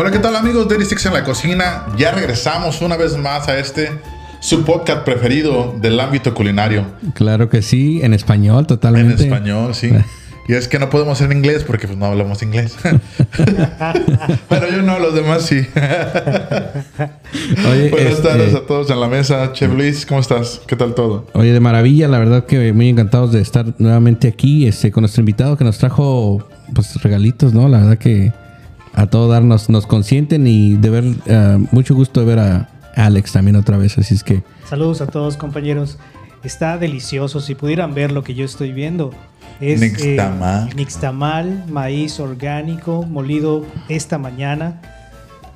Hola, ¿qué tal amigos de Six en la cocina? Ya regresamos una vez más a este su podcast preferido del ámbito culinario. Claro que sí, en español totalmente. En español, sí. Y es que no podemos en inglés porque pues no hablamos inglés. Pero yo no, los demás sí. Oye, Buenas este, tardes a todos en la mesa. Chef Luis, ¿cómo estás? ¿Qué tal todo? Oye, de maravilla, la verdad que muy encantados de estar nuevamente aquí este, con nuestro invitado que nos trajo pues regalitos, ¿no? La verdad que a todo darnos nos consienten y de ver, uh, mucho gusto de ver a Alex también otra vez, así es que... Saludos a todos compañeros. Está delicioso, si pudieran ver lo que yo estoy viendo. Es nixtamal. Eh, nixtamal, maíz orgánico, molido esta mañana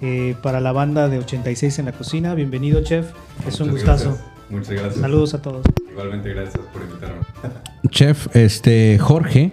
eh, para la banda de 86 en la cocina. Bienvenido, chef. Es un gustazo. Muchas gracias. Saludos a todos. Igualmente, gracias por invitarme. Chef, este, Jorge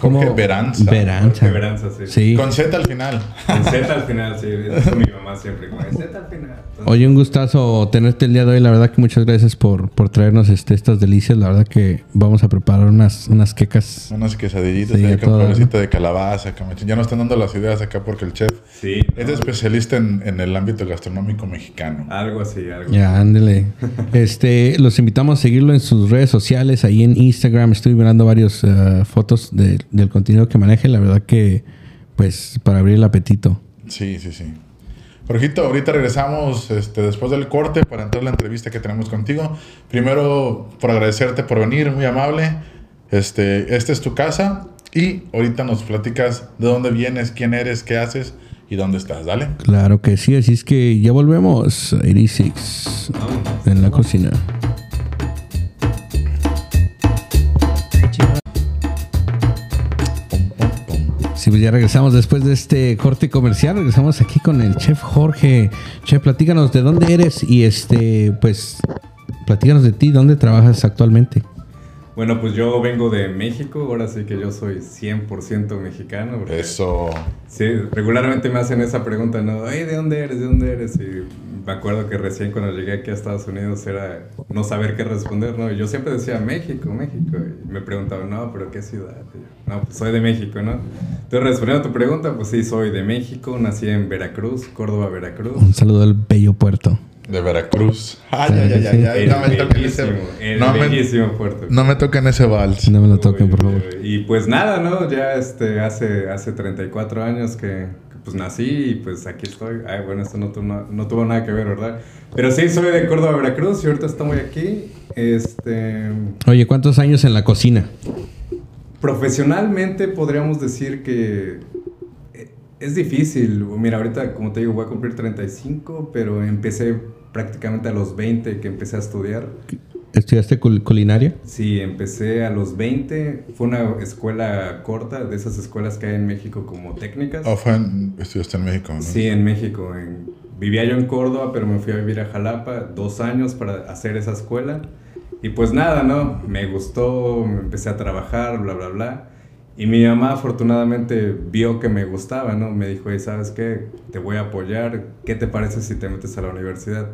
Jorge Veranza. Veranza. sí. Con Z al final. Con Z al final, sí. Es mi mamá siempre con Z al final. Oye, un gustazo tenerte el día de hoy. La verdad que muchas gracias por, por traernos este, estas delicias. La verdad que vamos a preparar unas, unas quecas. Unas quesadillitas sí, con de calabaza. Ya nos están dando las ideas acá porque el chef sí, es especialista en, en, el ámbito gastronómico mexicano. Algo así, algo Ya, ándele. este, los invitamos a seguirlo en sus redes sociales. Ahí en Instagram estoy mirando varias uh, fotos de del contenido que maneje, la verdad que, pues, para abrir el apetito. Sí, sí, sí. Jorgito, ahorita regresamos este, después del corte para entrar a la entrevista que tenemos contigo. Primero, por agradecerte por venir, muy amable. Este, esta es tu casa y ahorita nos platicas de dónde vienes, quién eres, qué haces y dónde estás, ¿dale? Claro que sí, así es que ya volvemos a 86 en la cocina. Sí, pues ya regresamos después de este corte comercial. Regresamos aquí con el chef Jorge. Chef, platícanos de dónde eres y este, pues, platícanos de ti, dónde trabajas actualmente. Bueno, pues yo vengo de México, ahora sí que yo soy 100% mexicano. Eso. Sí, regularmente me hacen esa pregunta, ¿no? ¿de dónde eres? ¿De dónde eres? Y me acuerdo que recién cuando llegué aquí a Estados Unidos era no saber qué responder, ¿no? Y yo siempre decía México, México. Y me preguntaban, no, pero ¿qué ciudad? no, pues soy de México, ¿no? Entonces, respondiendo a tu pregunta, pues sí, soy de México, nací en Veracruz, Córdoba, Veracruz. Un saludo al bello puerto. De Veracruz. Ay, ay, ay, ay, No me toquen ese. No me, puerto. No me toquen ese vals. No me lo toquen, por favor. Y pues nada, ¿no? Ya este, hace, hace 34 años que, pues nací y pues aquí estoy. Ay, bueno, esto no, no, tuvo nada que ver, ¿verdad? Pero sí, soy de Córdoba, Veracruz y ahorita estamos aquí. Este. Oye, ¿cuántos años en la cocina? Profesionalmente podríamos decir que eh, es difícil. Mira, ahorita, como te digo, voy a cumplir 35, pero empecé prácticamente a los 20 que empecé a estudiar. ¿Estudiaste culinaria? Sí, empecé a los 20. Fue una escuela corta, de esas escuelas que hay en México como técnicas. ¿O fue en, estudiaste en México? ¿no? Sí, en México. vivía yo en Córdoba, pero me fui a vivir a Jalapa dos años para hacer esa escuela. Y pues nada, ¿no? Me gustó, me empecé a trabajar, bla, bla, bla. Y mi mamá afortunadamente vio que me gustaba, ¿no? Me dijo, ¿sabes qué? Te voy a apoyar. ¿Qué te parece si te metes a la universidad?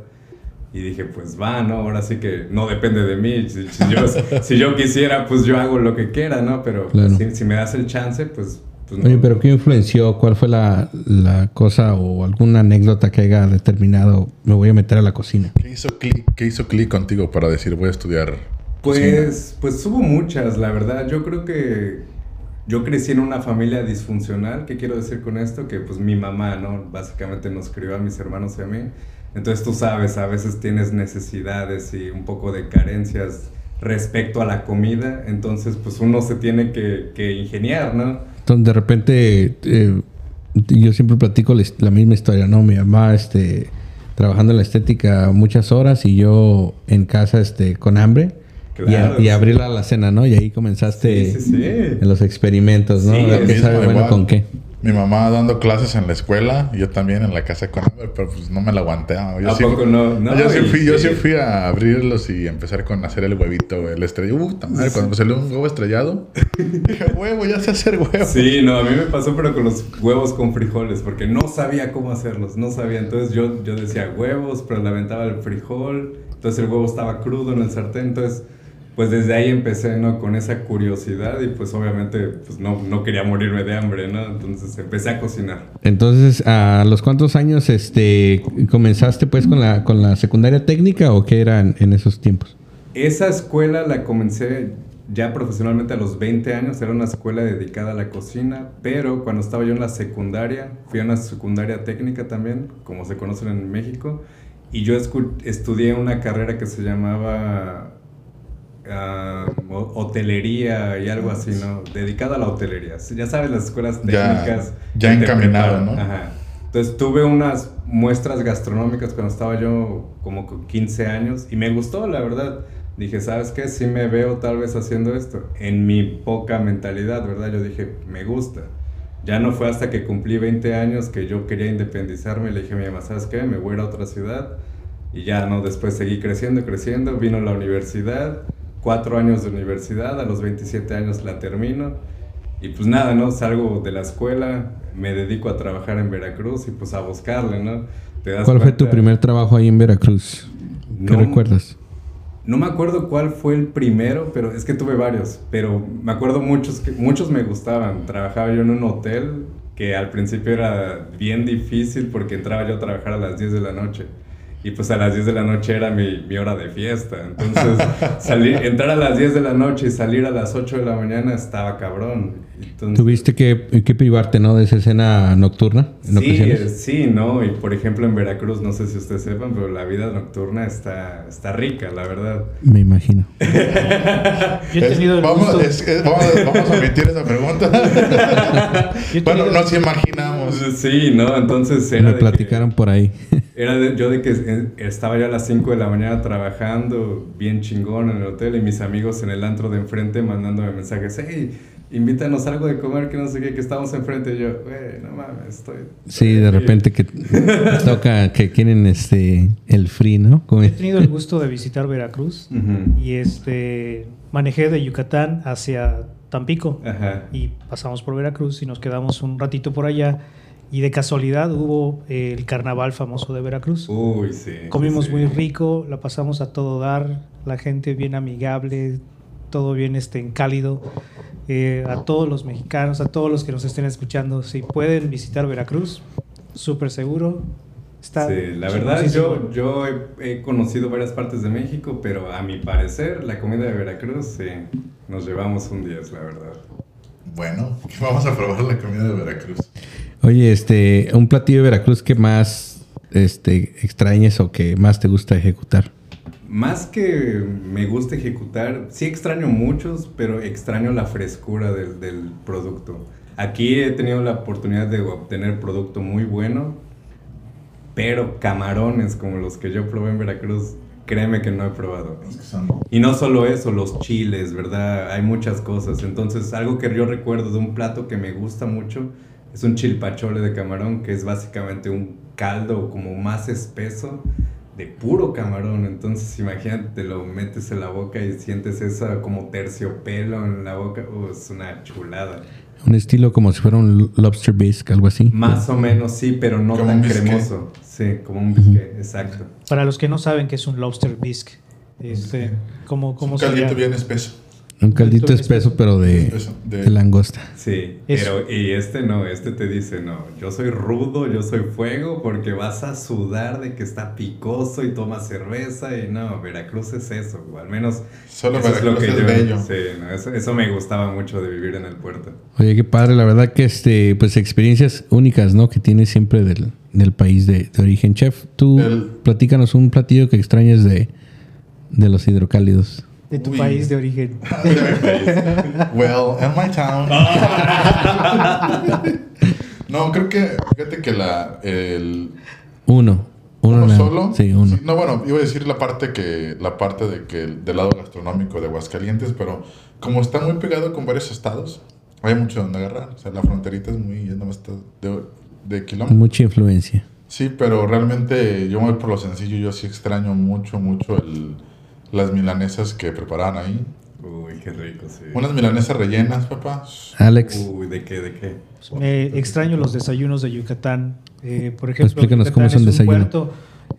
Y dije, pues va, ¿no? Ahora sí que no depende de mí. Si, yo, si yo, quisiera, pues yo hago lo que quiera, ¿no? Pero si, me das el chance, pues... pues no. Oye, pero ¿qué influenció? ¿Cuál fue la, la, cosa o alguna anécdota que haya determinado, me voy a meter a la cocina? ¿Qué hizo clic, qué hizo clic contigo para decir, voy a estudiar? Pues, pues hubo muchas, la verdad. Yo creo que yo crecí en una familia disfuncional. ¿Qué quiero decir con esto? Que pues mi mamá, ¿no? Básicamente nos crió a mis hermanos y a mí. Entonces tú sabes, a veces tienes necesidades y un poco de carencias respecto a la comida. Entonces pues uno se tiene que, que ingeniar, ¿no? Entonces de repente eh, yo siempre platico la, misma historia, ¿no? Mi mamá, este trabajando en la estética muchas horas y yo en casa este con hambre y, abrir la cena, ¿no? Y ahí comenzaste en los experimentos, ¿no? a qué sabe bueno con qué. Mi mamá dando clases en la escuela, yo también en la casa con hambre, pero pues no me la aguanté. Yo ¿A poco no? no? Yo, sí fui, yo sí fui a abrirlos y empezar con hacer el huevito, el estrellado. Uh, madre, cuando salió un huevo estrellado, dije, huevo, ya sé hacer huevo. Sí, no, a mí me pasó, pero con los huevos con frijoles, porque no sabía cómo hacerlos, no sabía. Entonces yo, yo decía huevos, pero le aventaba el frijol, entonces el huevo estaba crudo en el sartén, entonces pues desde ahí empecé, ¿no? Con esa curiosidad y pues obviamente pues no, no quería morirme de hambre, ¿no? Entonces empecé a cocinar. Entonces, ¿a los cuántos años este, comenzaste pues con la, con la secundaria técnica o qué eran en esos tiempos? Esa escuela la comencé ya profesionalmente a los 20 años, era una escuela dedicada a la cocina, pero cuando estaba yo en la secundaria, fui a una secundaria técnica también, como se conocen en México, y yo estudié una carrera que se llamaba hotelería y algo así, ¿no? Dedicada a la hotelería. Ya sabes, las escuelas técnicas. Ya, encaminado, ¿no? Ajá. Entonces tuve unas muestras gastronómicas cuando estaba yo como con 15 años y me gustó, la verdad. Dije, ¿sabes qué? Sí me veo tal vez haciendo esto. En mi poca mentalidad, ¿verdad? Yo dije, me gusta. Ya no fue hasta que cumplí 20 años que yo quería independizarme. Le dije a mi mamá, ¿sabes qué? Me voy a ir a otra ciudad. Y ya, ¿no? Después seguí creciendo, creciendo. Vino la universidad cuatro años de universidad, a los 27 años la termino. Y pues nada, ¿no? Salgo de la escuela, me dedico a trabajar en Veracruz y pues a buscarle, ¿no? ¿Cuál fue tu primer trabajo ahí en Veracruz? ¿Qué recuerdas? No me acuerdo cuál fue el primero, pero es que tuve varios. Pero me acuerdo muchos que muchos me gustaban. Trabajaba yo en un hotel que al principio era bien difícil porque entraba yo a trabajar a las 10 de la noche. Y pues a las 10 de la noche era mi, mi hora de fiesta. Entonces, salir, entrar a las 10 de la noche y salir a las 8 de la mañana estaba cabrón. Tuviste que, que, privarte, ¿no? De esa escena nocturna. sí, sí, ¿no? Y por ejemplo en Veracruz, no sé si ustedes sepan, pero la vida nocturna está, está rica, la verdad. Me imagino. Yo he tenido vamos, vamos, a omitir esa pregunta. bueno, nos imaginamos. Sí, ¿no? Entonces era Me platicaron por ahí. Era yo de que estaba ya a las 5 de la mañana trabajando bien chingón en el hotel y mis amigos en el antro de enfrente mandándome mensajes, hey, invítanos algo de comer que no sé qué, que estamos enfrente. Y yo, güey, no mames, estoy... Sí, de repente que toca que quieren este, el free, ¿no? He tenido el gusto de visitar Veracruz y este manejé de Yucatán hacia Tampico y pasamos por Veracruz y nos quedamos un ratito por allá y de casualidad hubo el carnaval famoso de Veracruz. Uy, sí. Comimos muy rico, la pasamos a todo dar, la gente bien amigable, todo bien este, en cálido. Eh, a todos los mexicanos, a todos los que nos estén escuchando, si pueden visitar Veracruz, súper seguro. Está sí, la verdad yo, yo he, conocido varias partes de México, pero a mi parecer la comida de Veracruz, sí, nos llevamos un 10, la verdad. Bueno, vamos a probar la comida de Veracruz. Oye, este, un platillo de Veracruz que más este, extrañes o que más te gusta ejecutar. Más que me gusta ejecutar, sí extraño muchos, pero extraño la frescura del, del producto. Aquí he tenido la oportunidad de obtener producto muy bueno, pero camarones como los que yo probé en Veracruz, créeme que no he probado. Y no solo eso, los chiles, ¿verdad? Hay muchas cosas. Entonces, algo que yo recuerdo de un plato que me gusta mucho es un chilpachole de camarón que es básicamente un caldo como más espeso de puro camarón. Entonces imagínate, te lo metes en la boca y sientes eso como terciopelo en la boca. Uh, es una chulada. Un estilo como si fuera un lobster bisque, algo así. Más o menos, sí, pero no tan cremoso. Sí, como un bisque, exacto. Para los que no saben qué es un lobster bisque, este, ¿cómo, cómo un caldito bien espeso. Un caldito espeso, pero de, de, langosta. Sí, pero y este no, este te dice, no, yo soy rudo, yo soy fuego, porque vas a sudar de que está picoso y toma cerveza y no, Veracruz es eso, o al menos Solo eso es lo que yo... Sí, eso, eso, me gustaba mucho de vivir en el puerto. Oye, qué padre, la verdad que este, pues experiencias únicas, ¿no? Que tienes siempre del, del país de, de, origen. Chef, tú platícanos un platillo que extrañas de, de los hidrocálidos. De tu país de origen. well, in my town. no, creo que, fíjate que la, el... Uno. Uno, solo. Sí, uno. no, bueno, iba a decir la parte que, la parte de que del lado gastronómico de Aguascalientes, pero como está muy pegado con varios estados, hay mucho donde agarrar. O sea, la fronterita es muy, ya no está de, de kilómetros. Mucha influencia. Sí, pero realmente yo voy por lo sencillo, yo sí extraño mucho, mucho el las milanesas que preparaban ahí. Uy, qué rico, sí. Unas milanesas rellenas, papá. Alex. Uy, ¿de qué, de qué? Me extraño los desayunos de Yucatán. Eh, por ejemplo, explícanos cómo es un desayuno.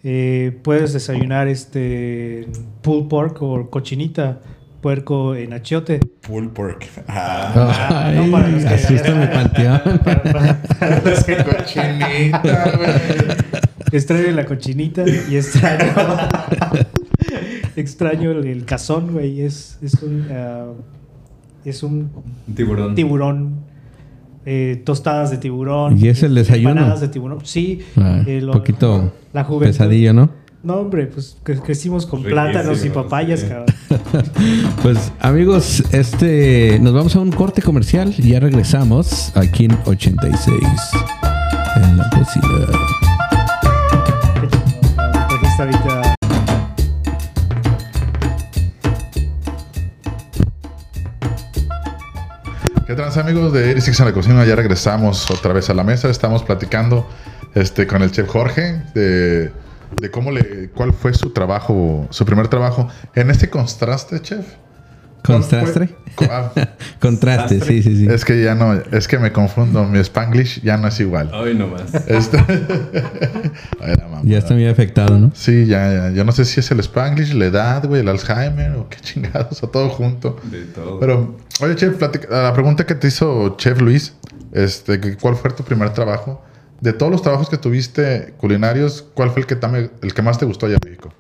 Eh, puedes desayunar este pulled pork o cochinita puerco en achiote. Pulled pork. Ah, Ay, no, para los que- asústame, panteón. Para- para- Es que cochinita, güey. extraño la cochinita y extraño. extraño el, el cazón, güey. Es, es un. ah, es un tiburón. tiburón. eh, tostadas de tiburón. ¿Y es el desayuno? Empanadas de tiburón. Sí. Ah, eh, lo- poquito la juventud. pesadillo, ¿no? No, hombre, pues cre- crecimos con Riquísimo, plátanos y papayas, sí. cabrón. Pues amigos, este nos vamos a un corte comercial y ya regresamos aquí en 86 en la cocina. Porque está ahorita. ¿Qué trans amigos de Iris en la cocina? Ya regresamos otra vez a la mesa. Estamos platicando este, con el chef Jorge de, de cómo le, cuál fue su trabajo, su primer trabajo en este contraste, chef. ¿Contraste? Co- ah, Contraste, sí, sí, sí. es que ya no, es que me confundo, mi spanglish ya no es igual. Hoy nomás. Este, Ay, la mamá. Ya está muy afectado, ¿no? Sí, ya, ya. Yo no sé si es el spanglish, la edad, güey, el Alzheimer o qué chingados, o todo junto. De todo. Pero, oye, Chef, platica- la pregunta que te hizo Chef Luis, este, ¿cuál fue tu primer trabajo? De todos los trabajos que tuviste culinarios, ¿cuál fue el que, el que más te gustó allá en México?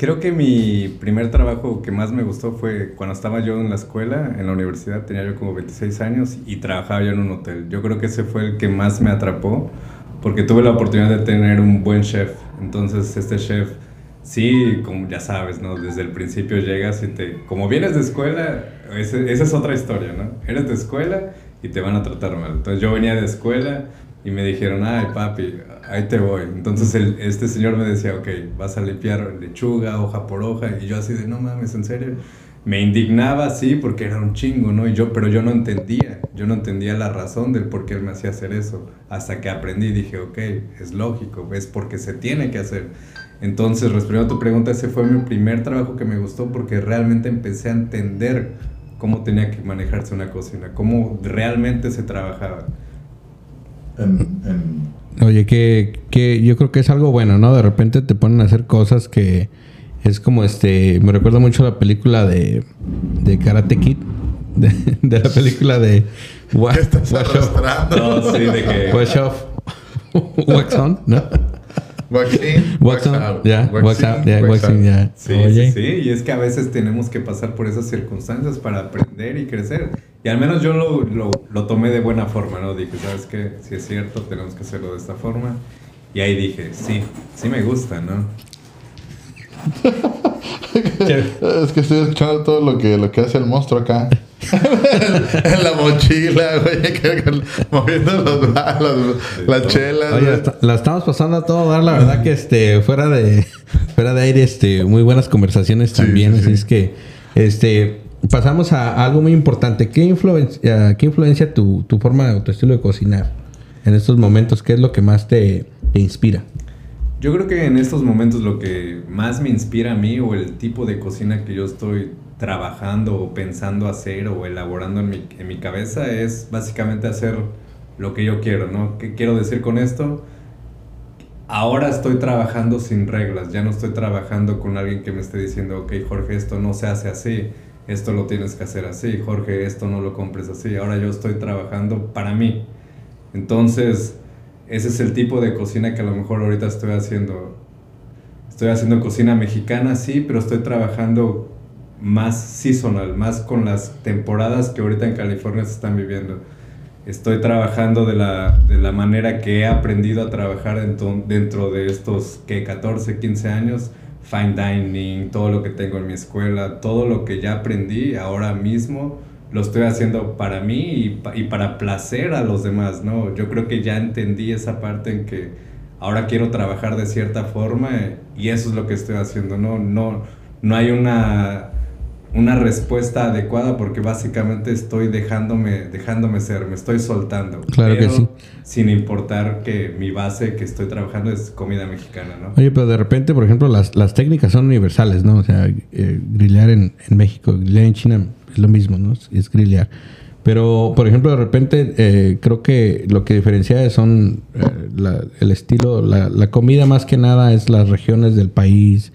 Creo que mi primer trabajo que más me gustó fue cuando estaba yo en la escuela, en la universidad, tenía yo como 26 años y trabajaba yo en un hotel. Yo creo que ese fue el que más me atrapó porque tuve la oportunidad de tener un buen chef. Entonces este chef, sí, como ya sabes, ¿no? Desde el principio llegas y te... Como vienes de escuela, ese- esa es otra historia, ¿no? Eres de escuela y te van a tratar mal. Entonces yo venía de escuela y me dijeron, ay papi, ahí te voy. Entonces el- este señor me decía, ok, vas a limpiar lechuga, hoja por hoja. Y yo así de, no mames, ¿en serio? Me indignaba así porque era un chingo, ¿no? Y yo, pero yo no entendía, yo no entendía la razón del por qué él me hacía hacer eso. Hasta que aprendí y dije, ok, es lógico, es porque se tiene que hacer. Entonces, respondiendo a tu pregunta, ese fue mi primer trabajo que me gustó porque realmente empecé a entender cómo tenía que manejarse una cocina, cómo realmente se trabajaba. En, en- Oye, que, que yo creo que es algo bueno, ¿no? De repente te ponen a hacer cosas que es como este. Me recuerda mucho la película de, de Karate Kid. De, de la película de Wa- ¿Qué estás Wash Off. arrastrando? No, sí, de que... Wash Off. Wax On, ¿no? Wax in, Wax out. Wax in, Out, ya. wax In, out. ya. Sí, Oye. sí, sí, y es que a veces tenemos que pasar por esas circunstancias para aprender y crecer. Y al menos yo lo, lo, lo tomé de buena forma, ¿no? Dije, ¿sabes qué? Si es cierto, tenemos que hacerlo de esta forma. Y ahí dije, sí, sí me gusta, ¿no? Es que estoy escuchando todo lo que, lo que hace el monstruo acá. en la mochila, güey, que- que- moviendo los, los- las chelas. Oye, güey. la, estamos pasando a todo dar, la verdad que este, fuera de, fuera de aire, este, muy buenas conversaciones Sí, también. sí, así sí. es que, este, pasamos a algo muy importante. ¿Qué influencia, qué influencia tu, tu forma o tu estilo de cocinar en estos momentos? ¿Qué es lo que más te, te inspira? Yo creo que en estos momentos lo que más me inspira a mí o el tipo de cocina que yo estoy trabajando o pensando hacer o elaborando en mi, en mi cabeza es básicamente hacer lo que yo quiero, ¿no? ¿Qué quiero decir con esto? Ahora estoy trabajando sin reglas, ya no estoy trabajando con alguien que me esté diciendo, ok, Jorge, esto no se hace así, esto lo tienes que hacer así, Jorge, esto no lo compres así. Ahora yo estoy trabajando para mí. Entonces, ese es el tipo de cocina que a lo mejor ahorita estoy haciendo. Estoy haciendo cocina mexicana, sí, pero estoy trabajando más seasonal, más con las temporadas que ahorita en California se están viviendo. Estoy trabajando de la, de la manera que he aprendido a trabajar dentro, dentro de estos que 14, 15 años. Fine dining, todo lo que tengo en mi escuela, todo lo que ya aprendí ahora mismo lo estoy haciendo para mí y, y para placer a los demás, ¿no? Yo creo que ya entendí esa parte en que ahora quiero trabajar de cierta forma y eso es lo que estoy haciendo, ¿no? No, no hay una, una respuesta adecuada porque básicamente estoy dejándome, dejándome ser, me estoy soltando. Claro que sí. Sin importar que mi base que estoy trabajando es comida mexicana, ¿no? Oye, pero de repente, por ejemplo, las, las técnicas son universales, ¿no? O sea, eh, grillar en, en México, grillar en China es lo mismo, ¿no? Es grillar. Pero, por ejemplo, de repente, eh, creo que lo que diferencia son eh, la- el estilo, la, la comida más que nada es las regiones del país,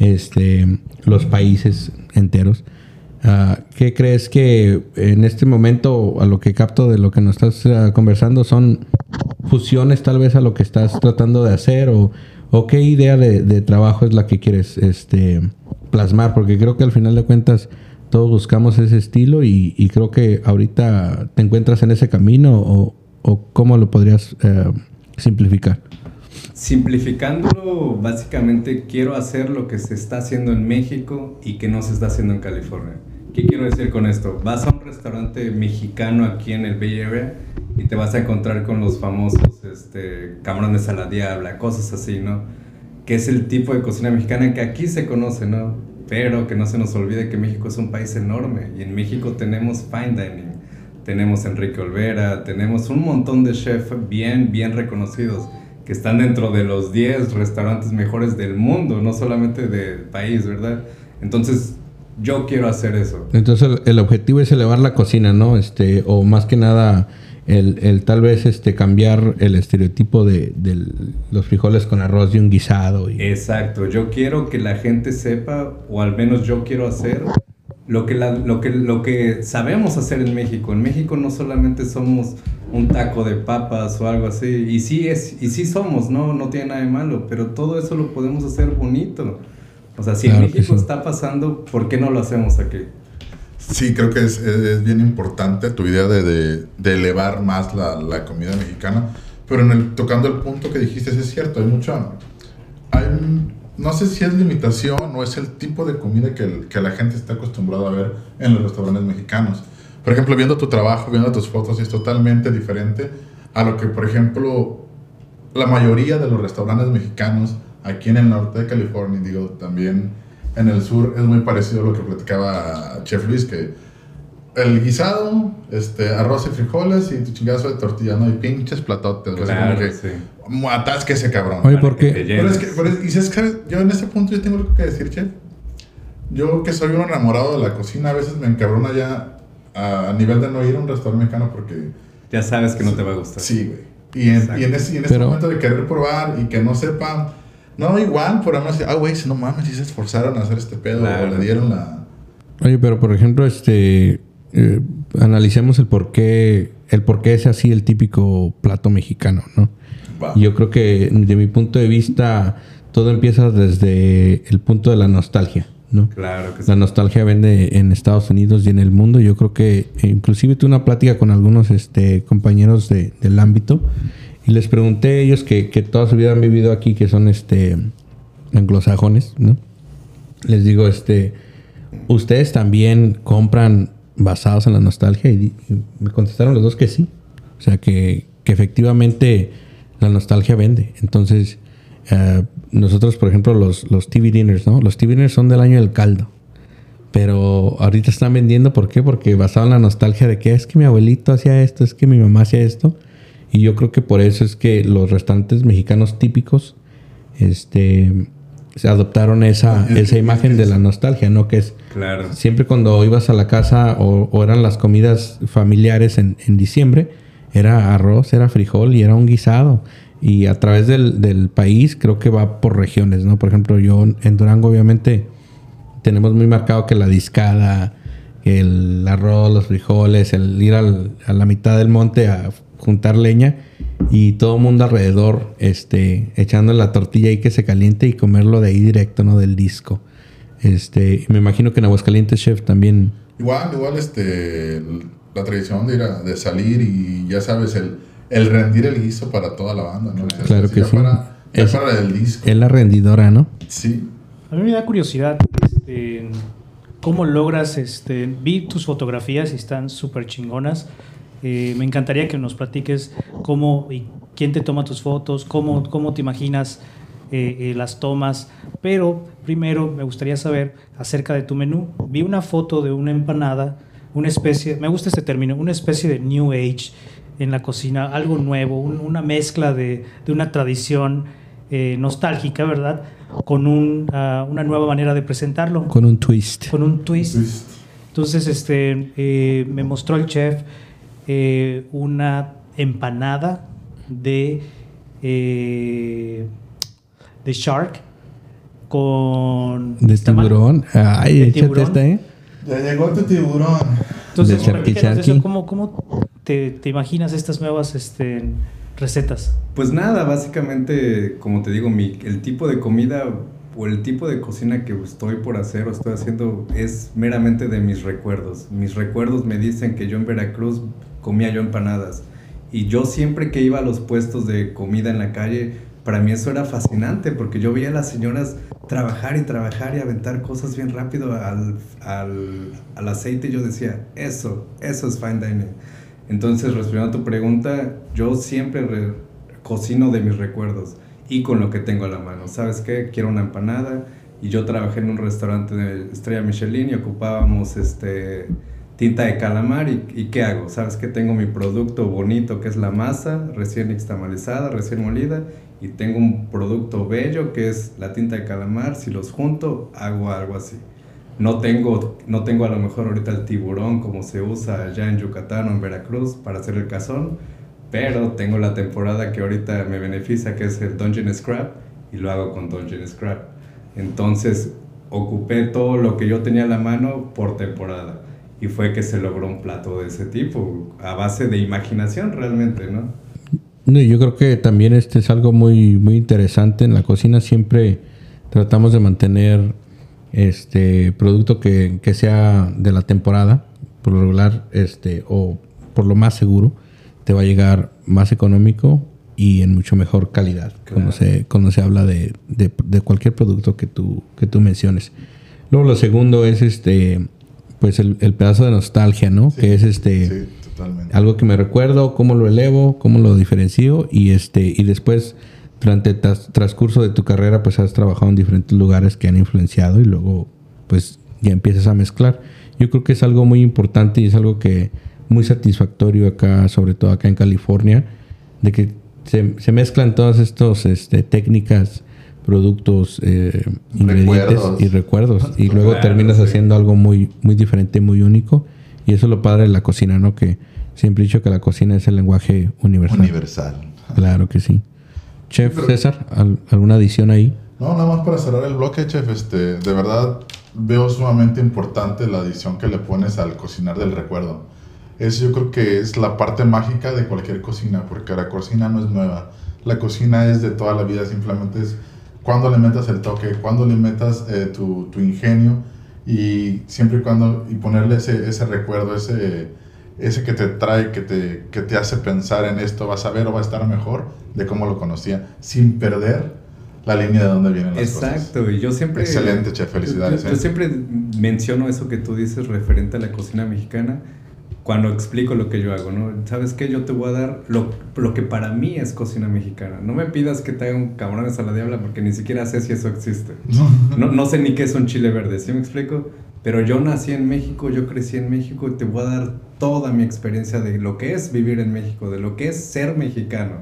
este, los países enteros. Ah, ¿Qué crees que en este momento, a lo que capto de lo que nos estás ah, conversando, son fusiones tal vez a lo que estás tratando de hacer o, qué idea de, trabajo es la que quieres este, plasmar? Porque creo que al final de cuentas todos buscamos ese estilo y, creo que ahorita te encuentras en ese camino o, cómo lo podrías eh, simplificar. Simplificándolo, básicamente quiero hacer lo que se está haciendo en México y que no se está haciendo en California. ¿Qué quiero decir con esto? Vas a un restaurante mexicano aquí en el Bay y te vas a encontrar con los famosos este, camarones a la diabla, cosas así, ¿no? Que es el tipo de cocina mexicana que aquí se conoce, ¿no? Pero que no se nos olvide que México es un país enorme y en México tenemos fine dining, tenemos Enrique Olvera, tenemos un montón de chefs bien, bien reconocidos que están dentro de los 10 restaurantes mejores del mundo, no solamente del país, ¿verdad? Entonces, yo quiero hacer eso. Entonces el, objetivo es elevar la cocina, ¿no? Este, o más que nada el, tal vez este cambiar el estereotipo de, los frijoles con arroz y un guisado. Exacto, yo quiero que la gente sepa, o al menos yo quiero hacer lo que, lo, que, lo que sabemos hacer en México. En México no solamente somos un taco de papas o algo así, y sí, es, y sí somos, ¿no? No tiene nada de malo, pero todo eso lo podemos hacer bonito. O sea, si en México está pasando, ¿por qué no lo hacemos aquí? Sí, creo que es, es, bien importante tu idea de, de, de elevar más la, la, comida mexicana. Pero en el, tocando el punto que dijiste, es cierto, hay mucha... Hay, no sé si es limitación o es el tipo de comida que, que la gente está acostumbrada a ver en los restaurantes mexicanos. Por ejemplo, viendo tu trabajo, viendo tus fotos, es totalmente diferente a lo que, por ejemplo, la mayoría de los restaurantes mexicanos aquí en el norte de California, digo, también en el sur es muy parecido a lo que platicaba Chef Luis, que el guisado, este, arroz y frijoles y tu chingazo de tortilla, ¿no? Y pinches platotes. Claro, que, sí. Atasque ese cabrón. Oye, ¿por qué? Pero es que, y es que yo en ese punto yo tengo algo que decir, Chef. Yo que soy un enamorado de la cocina, a veces me encabrona ya a, nivel de no ir a un restaurante mexicano porque... Ya sabes que no te va a gustar. Sí, güey. Y en, y en, ese, en ese momento de querer probar y que no sepan no, igual, por además, ah, güey, no mames, si se esforzaron a hacer este pedo o le dieron la. Oye, pero por ejemplo, este. Eh, analicemos el por qué. El por qué es así el típico plato mexicano, ¿no? Yo creo que, de mi punto de vista, todo empieza desde el punto de la nostalgia. ¿No? Claro que sí. La nostalgia vende en Estados Unidos y en el mundo. Yo creo que inclusive tuve una plática con algunos este, compañeros de, del ámbito y les pregunté a ellos que, que toda su vida han vivido aquí, que son este anglosajones, ¿no? Les digo, este, ¿ustedes también compran basados en la nostalgia? Y, me contestaron los dos que sí. O sea, que, que efectivamente la nostalgia vende. Entonces, eh, nosotros, por ejemplo, los, los TV dinners, ¿no? Los TV dinners son del año del caldo. Pero ahorita están vendiendo, ¿por qué? Porque basado en la nostalgia de que es que mi abuelito hacía esto, es que mi mamá hacía esto. Y yo creo que por eso es que los restaurantes mexicanos típicos este, se adoptaron esa, esa imagen de la nostalgia, ¿no? Que es claro. siempre cuando ibas a la casa o, eran las comidas familiares en, en, diciembre, era arroz, era frijol y era un guisado. Y a través del, del, país creo que va por regiones, ¿no? Por ejemplo, yo en Durango obviamente tenemos muy marcado que la discada, el arroz, los frijoles, el ir al, a la mitad del monte a juntar leña y todo el mundo alrededor este, echando la tortilla ahí que se caliente y comerlo de ahí directo, ¿no? Del disco. Este, me imagino que en Aguascalientes, chef, también. Igual, igual, este, la tradición de ir a, de salir y ya sabes, el, el rendir el guiso para toda la banda, ¿no? claro que sí. Para, es, para el disco. Es la rendidora, ¿no? Sí. A mí me da curiosidad, este, ¿cómo logras, este, vi tus fotografías y están súper chingonas, eh, me encantaría que nos platiques cómo y quién te toma tus fotos, cómo, cómo te imaginas eh, eh, las tomas. Pero primero me gustaría saber acerca de tu menú. Vi una foto de una empanada, una especie, me gusta este término, una especie de New Age en la cocina, algo nuevo, una mezcla de, de, una tradición nostálgica, ¿verdad? Con un, ah, una nueva manera de presentarlo. Con un twist. Con un twist. Entonces, este, me mostró el chef eh, una empanada de, eh, de shark con... De tiburón. Ay, échate esta, ¿eh? Ya llegó tu tiburón. Entonces, ¿cómo, cómo te, te, imaginas estas nuevas este, recetas? Pues nada, básicamente, como te digo, mi, el tipo de comida o el tipo de cocina que estoy por hacer o estoy haciendo es meramente de mis recuerdos. Mis recuerdos me dicen que yo en Veracruz comía yo empanadas. Y yo siempre que iba a los puestos de comida en la calle, para mí eso era fascinante porque yo veía a las señoras trabajar y trabajar y aventar cosas bien rápido al, al, al aceite y yo decía, eso, eso es fine dining. Entonces, respondiendo a tu pregunta, yo siempre cocino de mis recuerdos y con lo que tengo a la mano. ¿Sabes qué? Quiero una empanada y yo trabajé en un restaurante de estrella Michelin y ocupábamos este tinta de calamar y, y, ¿qué hago? ¿Sabes qué? Tengo mi producto bonito que es la masa recién nixtamalizada, recién molida y tengo un producto bello que es la tinta de calamar, si los junto hago algo así. No tengo, no tengo a lo mejor ahorita el tiburón como se usa allá en Yucatán o en Veracruz para hacer el cazón, pero tengo la temporada que ahorita me beneficia que es el Dungeon Scrap y lo hago con Dungeon Scrap. Entonces ocupé todo lo que yo tenía a la mano por temporada y fue que se logró un plato de ese tipo, a base de imaginación realmente, ¿no? yo creo que también este es algo muy, muy interesante. En la cocina siempre tratamos de mantener este producto que, que sea de la temporada, por lo regular, este, o por lo más seguro, te va a llegar más económico y en mucho mejor calidad cuando, se, cuando se habla de, de, de, cualquier producto que tú, que tú menciones. Luego lo segundo es este pues el, el pedazo de nostalgia, ¿no? que es este algo que me recuerdo, cómo lo elevo, cómo lo diferencio y este y después durante el transcurso de tu carrera pues has trabajado en diferentes lugares que han influenciado y luego pues ya empiezas a mezclar. Yo creo que es algo muy importante y es algo que muy satisfactorio acá, sobre todo acá en California, de que se, mezclan todas estas este, técnicas, productos, eh, ingredientes y recuerdos. Y luego terminas haciendo algo muy, muy diferente, muy único. Y eso es lo padre de la cocina, ¿no? Que siempre he dicho que la cocina es el lenguaje universal. Universal. Claro que sí. Chef César, ¿alguna adición ahí? No, nada más para cerrar el bloque, chef. Este, de verdad veo sumamente importante la adición que le pones al cocinar del recuerdo. Eso yo creo que es la parte mágica de cualquier cocina, porque la cocina no es nueva. La cocina es de toda la vida, simplemente es cuando le metas el toque, cuando le metas eh, tu, tu, ingenio y siempre y cuando, y ponerle ese, ese recuerdo, ese, ese que te trae, que te, que te hace pensar en esto, vas a ver o va a estar mejor de cómo lo conocía, sin perder la línea de dónde vienen las Exacto, cosas. Exacto, y yo siempre... Excelente, chef, felicidades. Yo, yo, ¿eh? siempre menciono eso que tú dices referente a la cocina mexicana cuando explico lo que yo hago, ¿no? ¿Sabes qué? Yo te voy a dar lo, lo que para mí es cocina mexicana. No me pidas que te haga un cabrones a la diabla porque ni siquiera sé si eso existe. No, no sé ni qué es un chile verde, ¿sí me explico? Pero yo nací en México, yo crecí en México y te voy a dar toda mi experiencia de lo que es vivir en México, de lo que es ser mexicano,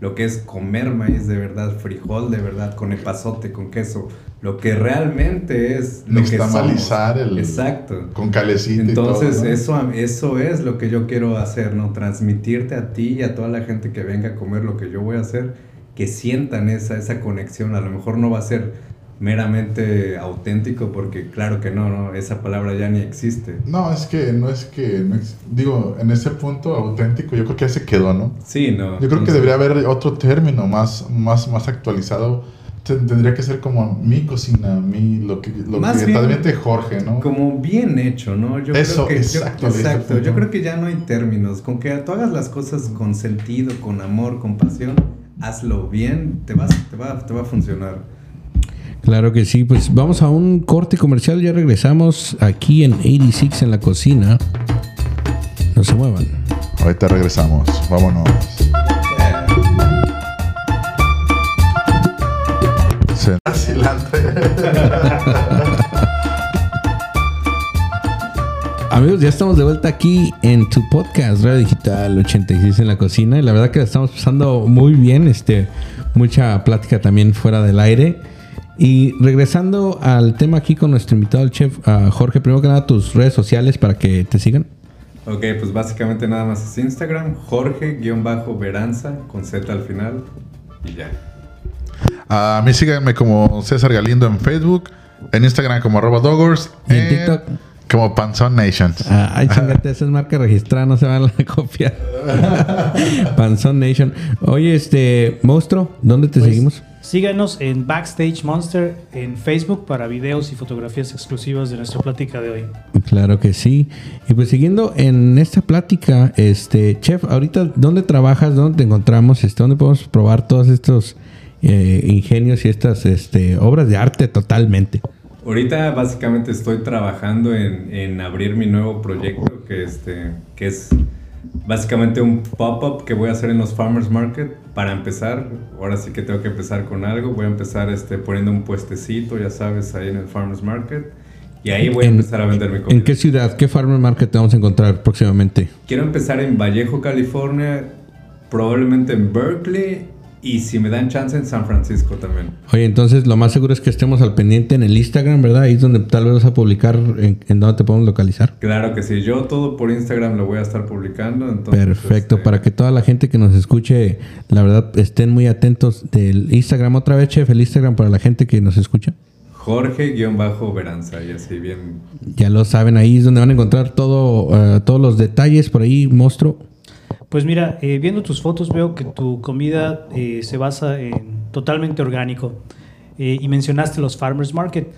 lo que es comer maíz de verdad, frijol de verdad, con epazote, con queso, lo que realmente es lo que somos. el exacto. con calecita entonces y todo, eso eso es lo que yo quiero hacer no transmitirte a ti y a toda la gente que venga a comer lo que yo voy a hacer que sientan esa esa conexión. A lo mejor no va a ser meramente auténtico porque claro que no, no, esa palabra ya ni existe. No, es que no es que, digo, en ese punto auténtico yo creo que ya se quedó, ¿no? Sí, no. Yo creo que debería haber otro término más, más, más actualizado. Tendría que ser como mi cocina, mi, lo que, lo más que Jorge, ¿no? Como bien hecho, ¿no? Yo Eso, creo que, exacto. Yo, exacto. Yo creo que ya no hay términos. Con que tú hagas las cosas con sentido, con amor, con pasión, hazlo bien, te, vas, te, va, te va a funcionar. Claro que sí, pues vamos a un corte comercial, ya regresamos aquí en 86 en la cocina. No se muevan. Ahorita regresamos, vámonos. Amigos, ya estamos de vuelta aquí en tu podcast Radio Digital 86 en la cocina y la verdad que la estamos pasando muy bien, este mucha plática también fuera del aire. Y regresando al tema aquí con nuestro invitado, el chef Jorge, primero que nada tus redes sociales para que te sigan. Ok, pues básicamente nada más es Instagram, Jorge-Veranza con Z al final y ya. A mí síganme como César Galindo en Facebook, en Instagram como arroba doggers, ¿Y en TikTok? como Panzón Nations. Ah, ay, chingate, esa es marca registrada, no se van a copiar. Panzón Nation. Oye, este, monstruo, ¿dónde te Pues, seguimos? Síganos en Backstage Monster en Facebook para videos y fotografías exclusivas de nuestra plática de hoy. Claro que sí. Y pues siguiendo en esta plática, este, chef, ahorita, ¿dónde trabajas? ¿Dónde te encontramos? Este, ¿Dónde podemos probar todos estos eh, ingenios y estas este, obras de arte totalmente? Ahorita básicamente estoy trabajando en, en abrir mi nuevo proyecto que, este, que es básicamente un pop-up que voy a hacer en los Farmers Market. Para empezar, ahora sí que tengo que empezar con algo. Voy a empezar este, poniendo un puestecito, ya sabes, ahí en el Farmers Market. Y ahí voy a empezar a vender mi comida. ¿En qué ciudad, qué farmer market te vamos a encontrar próximamente? Quiero empezar en Vallejo, California, probablemente en Berkeley y si me dan chance en San Francisco también. Oye, entonces lo más seguro es que estemos al pendiente en el Instagram, ¿verdad? Ahí es donde tal vez vas a publicar en, en dónde te podemos localizar. Claro que sí, yo todo por Instagram lo voy a estar publicando. Entonces, Perfecto, este, para que toda la gente que nos escuche, la verdad, estén muy atentos del Instagram. Otra vez, chef, el Instagram para la gente que nos escucha. Jorge-Veranza y así bien. Ya lo saben, ahí es donde van a encontrar todo, eh, todos los detalles por ahí, monstruo. Pues mira, eh, viendo tus fotos veo que tu comida eh, se basa en totalmente orgánico. Eh, y mencionaste los farmers market.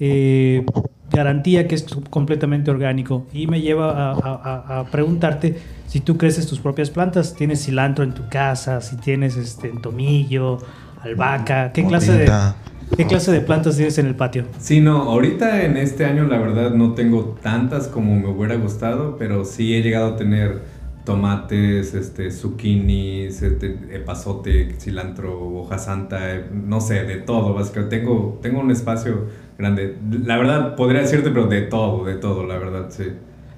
Eh, garantía que es completamente orgánico. Y me lleva a, a- preguntarte si tú creces tus propias plantas. ¿Tienes cilantro en tu casa? Si tienes este, tomillo, albahaca. ¿Qué clase, de. ¿Qué clase de plantas tienes en el patio? Sí, no, ahorita en este año la verdad no tengo tantas como me hubiera gustado, pero sí he llegado a tener tomates, este, zucchinis, este, epazote, cilantro, hoja santa, eh, no sé, de todo, básicamente. Tengo, tengo un espacio grande. La verdad, podría decirte, pero de todo, de todo, la verdad, sí.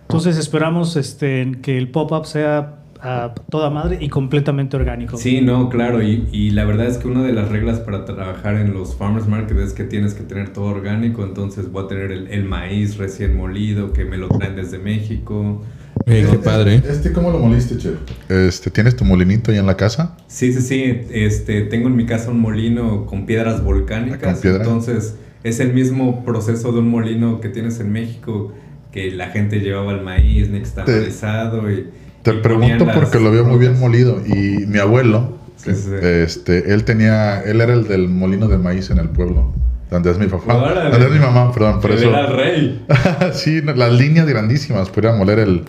Entonces esperamos este, que el pop-up sea a toda madre y completamente orgánico. Sí, no, claro, y, y la verdad es que una de las reglas para trabajar en los farmers market es que tienes que tener todo orgánico, entonces voy a tener el, el maíz recién molido que me lo traen desde México. Eh, qué padre. ¿eh? ¿Este cómo lo moliste, chef? Este, ¿Tienes tu molinito ahí en la casa? Sí, sí, sí, este, tengo en mi casa un molino con piedras volcánicas, ¿Con piedra? entonces es el mismo proceso de un molino que tienes en México, que la gente llevaba el maíz nixtamalizado y... Te y pregunto porque lo veo muy bien molido. Y mi abuelo, Sí, sí, sí. este, él tenía, él era el del molino de maíz en el pueblo. Donde es mi papá. Órale. Donde es mi mamá, perdón, por eso. era el rey. sí, las líneas grandísimas. Podría moler el,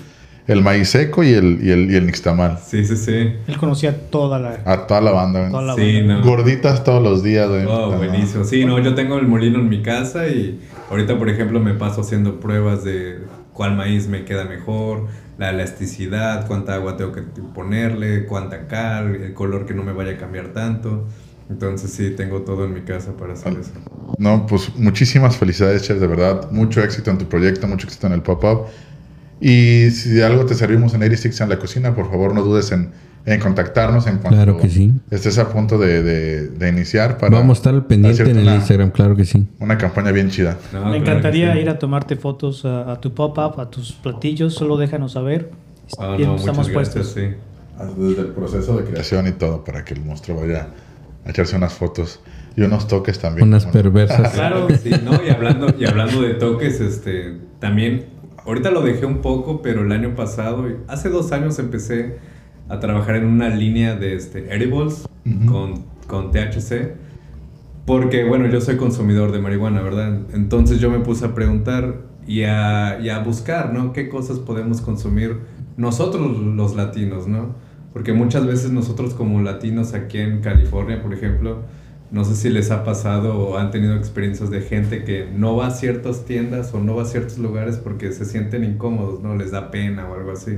el maíz seco y el, y el, y el nixtamal. Sí, sí, sí. Él conocía toda la, A toda la banda. güey. toda la Sí, banda. no. Gorditas todos los días, güey. Oh, buenísimo. Sí, no, yo tengo el molino en mi casa y ahorita, por ejemplo, me paso haciendo pruebas de cuál maíz me queda mejor, la elasticidad, cuánta agua tengo que ponerle, cuánta cal, el color que no me vaya a cambiar tanto. Entonces sí, tengo todo en mi casa para hacer eso. No, pues muchísimas felicidades, chef, de verdad. Mucho éxito en tu proyecto, mucho éxito en el pop-up. Y si de algo te servimos en 86 en la cocina, por favor no dudes en, en contactarnos en cuanto Claro que sí. estés a punto de, de- de iniciar para Vamos a estar al pendiente en el una, Instagram, claro que sí. una campaña bien chida. No, Me claro encantaría sí. ir a tomarte fotos a, a tu pop-up, a tus platillos. Solo déjanos saber. Ah, Bien, no, estamos muchas gracias, puestos. sí. Desde el proceso de creación y todo, para que el monstruo vaya a echarse unas fotos y unos toques también. Unas perversas. Claro que sí, ¿no? Y hablando, y hablando de toques, este, también, ahorita lo dejé un poco, pero el año pasado, hace dos años empecé a trabajar en una línea de este, edibles Ujú. con, con THC, porque, bueno, yo soy consumidor de marihuana, ¿verdad? Entonces yo me puse a preguntar y a, y a buscar, ¿no? ¿Qué cosas podemos consumir nosotros los latinos, ¿no? Porque muchas veces nosotros como latinos aquí en California, por ejemplo, no sé si les ha pasado o han tenido experiencias de gente que no va a ciertas tiendas o no va a ciertos lugares porque se sienten incómodos, ¿no? Les da pena o algo así.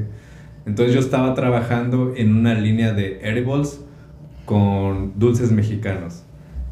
Entonces yo estaba trabajando en una línea de edibles con dulces mexicanos.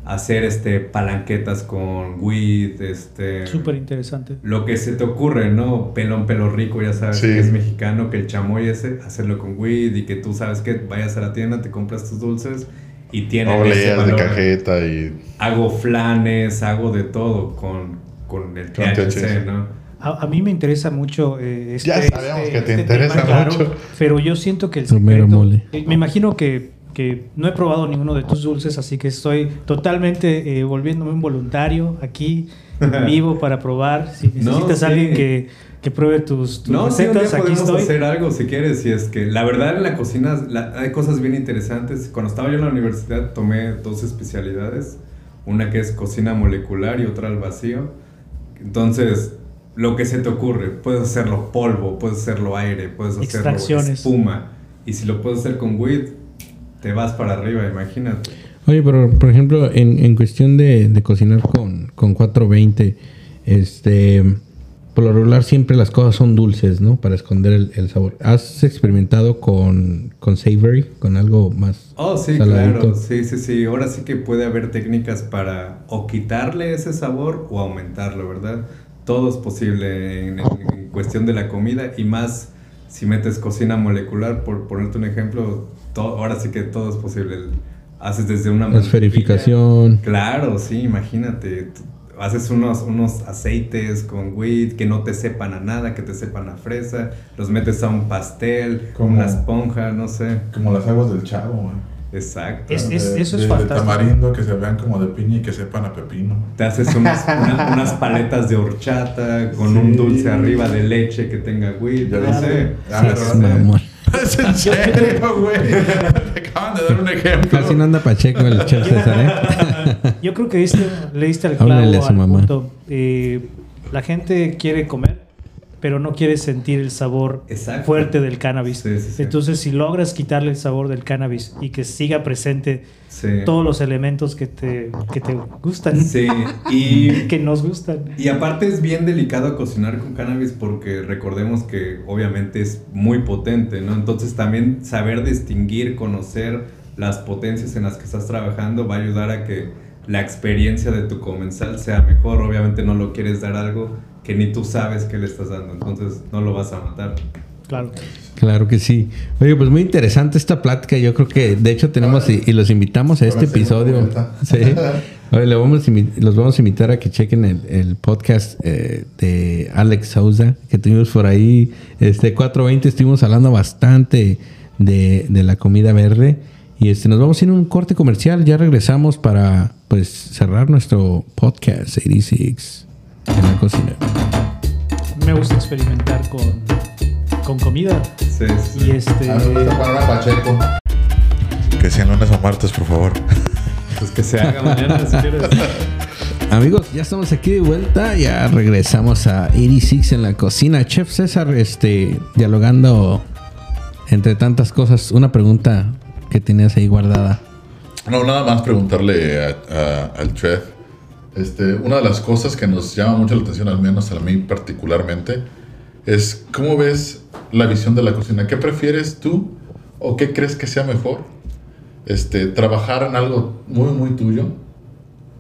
Hacer este palanquetas con weed, este Súper interesante. lo que se te ocurre, ¿no? Pelón, pelo rico, ya sabes Sí. que es mexicano, que el chamoy ese, hacerlo con weed y que tú sabes que vayas a la tienda, te compras tus dulces y tienen ese Obleas de valor. cajeta y Hago flanes, hago de todo con, con el Con THC, THC. ¿no? A, a mí me interesa mucho eh, este, Ya sabemos que te tema, interesa claro, mucho. Pero yo siento que el secreto... mole. eh, Me imagino que, porque no he probado ninguno de tus dulces, así que estoy totalmente eh, volviéndome un voluntario aquí, vivo para probar. Si necesitas alguien que, que, pruebe tus, tus no, recetas, aquí podemos hacer algo si quieres. Si es que la verdad en la cocina hay cosas bien interesantes. Cuando estaba yo en la universidad tomé dos especialidades, una que es cocina molecular y otra al vacío. Entonces, lo que se te ocurre, puedes hacerlo polvo, puedes hacerlo aire, puedes hacerlo espuma. Y si lo puedes hacer con weed, te vas para arriba, imagínate. Oye, pero por ejemplo, en, en cuestión de, de, cocinar con, con 420, este, por lo regular siempre las cosas son dulces, ¿no? Para esconder el, el sabor. ¿Has experimentado con, con savory, con algo más Oh, sí, claro. Sí, sí, sí. Ahora sí que puede haber técnicas para o quitarle ese sabor o aumentarlo, ¿verdad? Todo es posible en, en cuestión de la comida y más si metes cocina molecular, por ponerte un ejemplo, todo, ahora sí que todo es posible. Haces desde una... Esferificación. Claro, sí, imagínate. Haces unos, unos aceites con weed que no te sepan a nada, que te sepan a fresa. Los metes a un pastel, como una esponja, no sé. Como las aguas del chavo, man. Exacto. Es, es, eso es de, fantástico. De tamarindo que se vean como de piña y que sepan a pepino. Te haces unas, una, unas paletas de horchata con sí. un dulce arriba de leche que tenga weed. Yo no sé. Es en serio, güey. Acaban de dar un ejemplo. Casi no anda Pacheco el chef César, ¿eh? Yo creo que diste, le diste al clavo Háblale a su al mamá. punto. Eh, la gente quiere comer, pero no quiere sentir el sabor Exacto. fuerte del cannabis. Sí, sí, sí. Entonces, si logras quitarle el sabor del cannabis y que siga presente todos los elementos que te, que te gustan, y que nos gustan. Y aparte es bien delicado cocinar con cannabis porque recordemos que obviamente es muy potente, ¿no? Entonces también saber distinguir, conocer las potencias en las que estás trabajando va a ayudar a que la experiencia de tu comensal sea mejor. Obviamente no lo quieres dar algo que ni tú sabes que le estás dando, entonces no lo vas a matar. Claro. Claro que sí. Oye, pues muy interesante esta plática. Yo creo que, de hecho, tenemos y, y los invitamos a este episodio. Sí. Oye, le vamos los vamos a invitar a que chequen el, el podcast eh, de Alex Souza que tuvimos por ahí. Este 420 estuvimos hablando bastante de, de la comida verde. Y este, nos vamos a ir a un corte comercial. Ya regresamos para pues cerrar nuestro podcast 86 en la cocina. Me gusta experimentar con, con comida. Sí, sí. Y este. A mí me gusta poner a Pacheco. Que sean lunes o martes, por favor. Pues que se haga mañana si quieres. Amigos, ya estamos aquí de vuelta. Ya regresamos a 86 en la cocina. Chef César, este, dialogando entre tantas cosas. Una pregunta que tenías ahí guardada. No, nada más preguntarle a- a- al chef. Este, una de las cosas que nos llama mucho la atención, al menos a mí particularmente, es cómo ves la visión de la cocina. ¿Qué prefieres tú o qué crees que sea mejor? Este, trabajar en algo muy, muy tuyo.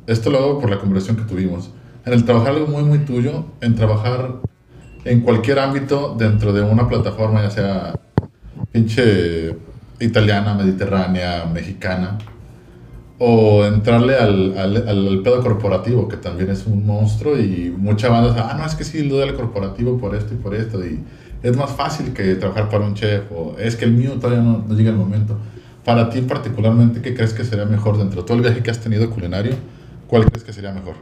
Esto lo hago por la conversación que tuvimos. En el trabajar algo muy, muy tuyo, en trabajar en cualquier ámbito dentro de una plataforma, ya sea pinche italiana, mediterránea, mexicana, o entrarle al, al, al- pedo corporativo, que también es un monstruo y mucha banda dice, ah, no, es que sí, lo al corporativo por esto y por esto, y es más fácil que trabajar para un chef, o es que el mío todavía no, no llega el momento. Para ti particularmente, ¿qué crees que sería mejor dentro de todo el viaje que has tenido culinario? ¿Cuál crees que sería mejor?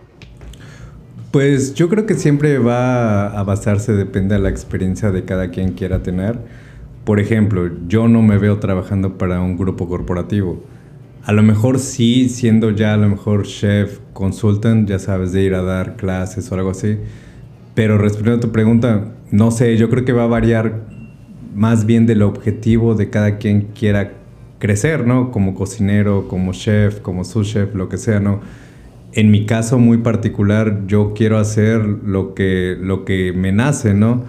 Pues yo creo que siempre va a basarse, depende de la experiencia de cada quien quiera tener. Por ejemplo, yo no me veo trabajando para un grupo corporativo. A lo mejor sí, siendo ya a lo mejor chef, consultant, ya sabes, de ir a dar clases o algo así. Pero respondiendo a tu pregunta, no sé, yo creo que va a variar más bien del objetivo de cada quien quiera crecer, ¿no? Como cocinero, como chef, como sous chef, lo que sea, ¿no? En mi caso muy particular, yo quiero hacer lo que, lo que me nace, ¿no?